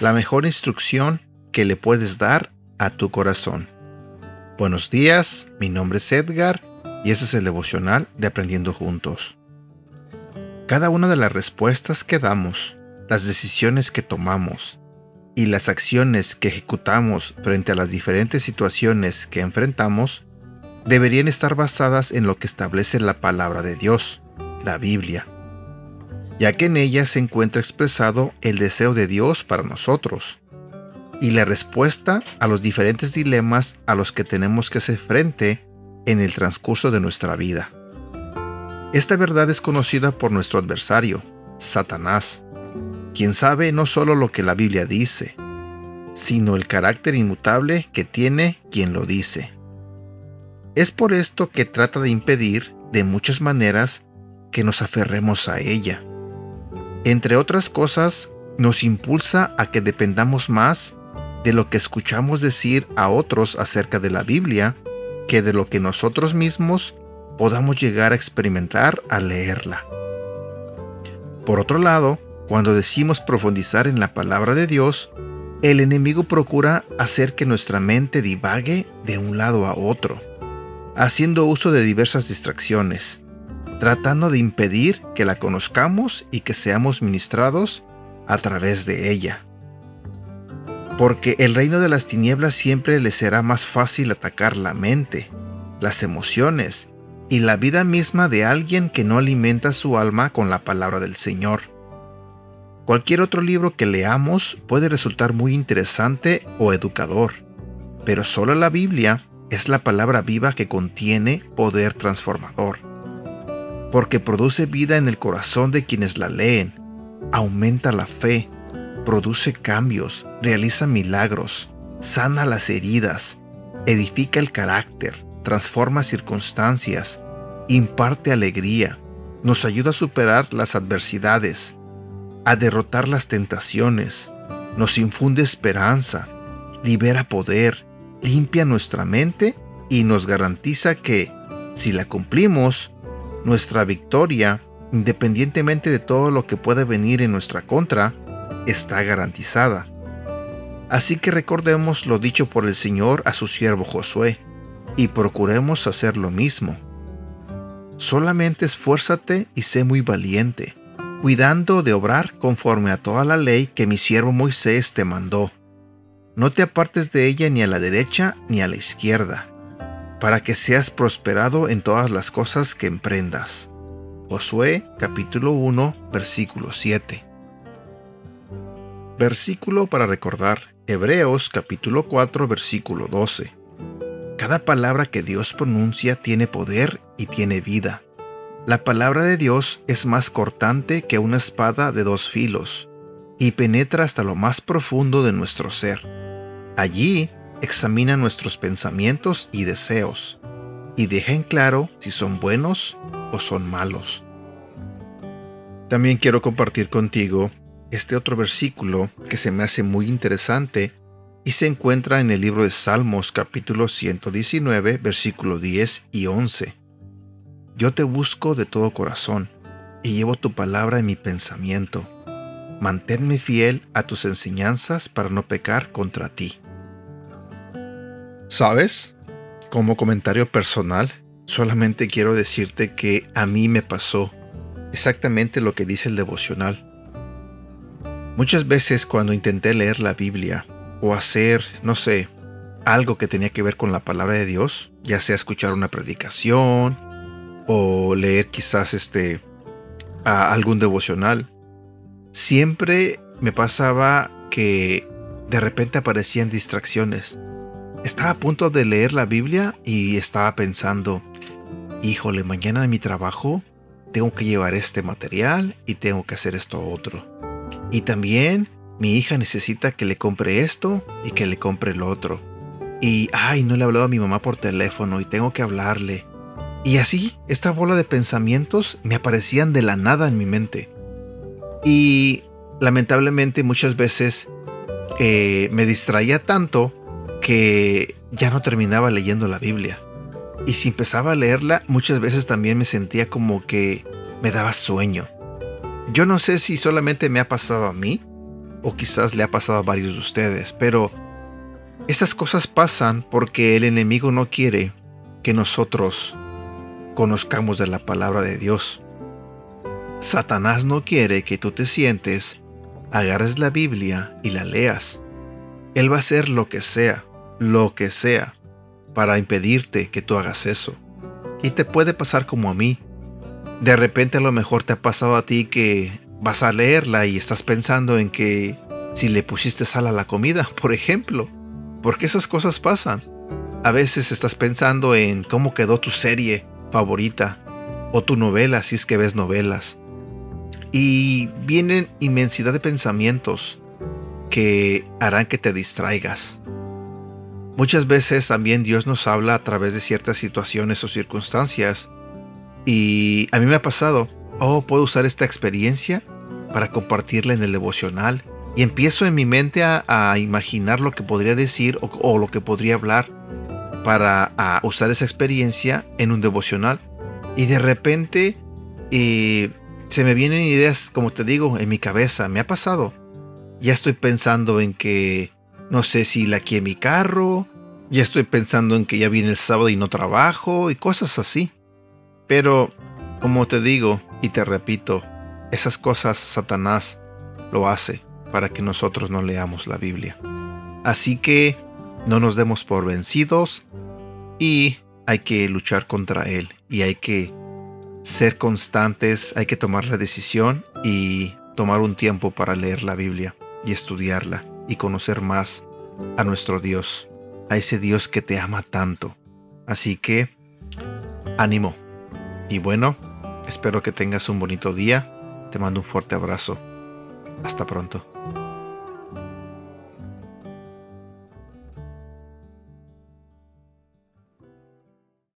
La mejor instrucción que le puedes dar a tu corazón. Buenos días, mi nombre es Edgar y este es el devocional de Aprendiendo Juntos. Cada una de las respuestas que damos, las decisiones que tomamos y las acciones que ejecutamos frente a las diferentes situaciones que enfrentamos deberían estar basadas en lo que establece la palabra de Dios, la Biblia ya que en ella se encuentra expresado el deseo de Dios para nosotros y la respuesta a los diferentes dilemas a los que tenemos que hacer frente en el transcurso de nuestra vida. Esta verdad es conocida por nuestro adversario, Satanás, quien sabe no solo lo que la Biblia dice, sino el carácter inmutable que tiene quien lo dice. Es por esto que trata de impedir, de muchas maneras, que nos aferremos a ella entre otras cosas, nos impulsa a que dependamos más de lo que escuchamos decir a otros acerca de la Biblia que de lo que nosotros mismos podamos llegar a experimentar al leerla. Por otro lado, cuando decimos profundizar en la palabra de Dios, el enemigo procura hacer que nuestra mente divague de un lado a otro, haciendo uso de diversas distracciones, tratando de impedir que la conozcamos y que seamos ministrados a través de ella. Porque el reino de las tinieblas siempre le será más fácil atacar la mente, las emociones y la vida misma de alguien que no alimenta su alma con la palabra del Señor. Cualquier otro libro que leamos puede resultar muy interesante o educador, pero solo la Biblia es la palabra viva que contiene poder transformador porque produce vida en el corazón de quienes la leen, aumenta la fe, produce cambios, realiza milagros, sana las heridas, edifica el carácter, transforma circunstancias, imparte alegría, nos ayuda a superar las adversidades, a derrotar las tentaciones, nos infunde esperanza, libera poder, limpia nuestra mente y nos garantiza que, si la cumplimos, nuestra victoria, independientemente de todo lo que pueda venir en nuestra contra, está garantizada. Así que recordemos lo dicho por el Señor a su siervo Josué, y procuremos hacer lo mismo. Solamente esfuérzate y sé muy valiente, cuidando de obrar conforme a toda la ley que mi siervo Moisés te mandó. No te apartes de ella ni a la derecha ni a la izquierda para que seas prosperado en todas las cosas que emprendas. Josué capítulo 1 versículo 7. Versículo para recordar. Hebreos capítulo 4 versículo 12. Cada palabra que Dios pronuncia tiene poder y tiene vida. La palabra de Dios es más cortante que una espada de dos filos y penetra hasta lo más profundo de nuestro ser. Allí examina nuestros pensamientos y deseos y deja en claro si son buenos o son malos. También quiero compartir contigo este otro versículo que se me hace muy interesante y se encuentra en el libro de Salmos capítulo 119 versículo 10 y 11. Yo te busco de todo corazón y llevo tu palabra en mi pensamiento. Manténme fiel a tus enseñanzas para no pecar contra ti. ¿Sabes? Como comentario personal, solamente quiero decirte que a mí me pasó exactamente lo que dice el devocional. Muchas veces cuando intenté leer la Biblia o hacer, no sé, algo que tenía que ver con la palabra de Dios, ya sea escuchar una predicación o leer quizás este algún devocional, siempre me pasaba que de repente aparecían distracciones estaba a punto de leer la Biblia y estaba pensando, híjole, mañana en mi trabajo tengo que llevar este material y tengo que hacer esto otro. Y también mi hija necesita que le compre esto y que le compre lo otro. Y, ay, no le he hablado a mi mamá por teléfono y tengo que hablarle. Y así, esta bola de pensamientos me aparecían de la nada en mi mente. Y lamentablemente muchas veces eh, me distraía tanto que ya no terminaba leyendo la Biblia. Y si empezaba a leerla, muchas veces también me sentía como que me daba sueño. Yo no sé si solamente me ha pasado a mí o quizás le ha pasado a varios de ustedes, pero estas cosas pasan porque el enemigo no quiere que nosotros conozcamos de la palabra de Dios. Satanás no quiere que tú te sientes, agarres la Biblia y la leas. Él va a hacer lo que sea, lo que sea, para impedirte que tú hagas eso. Y te puede pasar como a mí. De repente a lo mejor te ha pasado a ti que vas a leerla y estás pensando en que si le pusiste sal a la comida, por ejemplo. Porque esas cosas pasan. A veces estás pensando en cómo quedó tu serie favorita o tu novela si es que ves novelas. Y vienen inmensidad de pensamientos que harán que te distraigas. Muchas veces también Dios nos habla a través de ciertas situaciones o circunstancias. Y a mí me ha pasado, oh, puedo usar esta experiencia para compartirla en el devocional. Y empiezo en mi mente a, imaginar lo que podría decir o, lo que podría hablar para usar esa experiencia en un devocional. Y de repente eh, se me vienen ideas, como te digo, en mi cabeza. Me ha pasado. Ya estoy pensando en que no sé si la en mi carro, ya estoy pensando en que ya viene el sábado y no trabajo y cosas así. Pero, como te digo y te repito, esas cosas Satanás lo hace para que nosotros no leamos la Biblia. Así que no nos demos por vencidos y hay que luchar contra él y hay que ser constantes, hay que tomar la decisión y tomar un tiempo para leer la Biblia y estudiarla y conocer más a nuestro Dios, a ese Dios que te ama tanto. Así que, ánimo. Y bueno, espero que tengas un bonito día. Te mando un fuerte abrazo. Hasta pronto.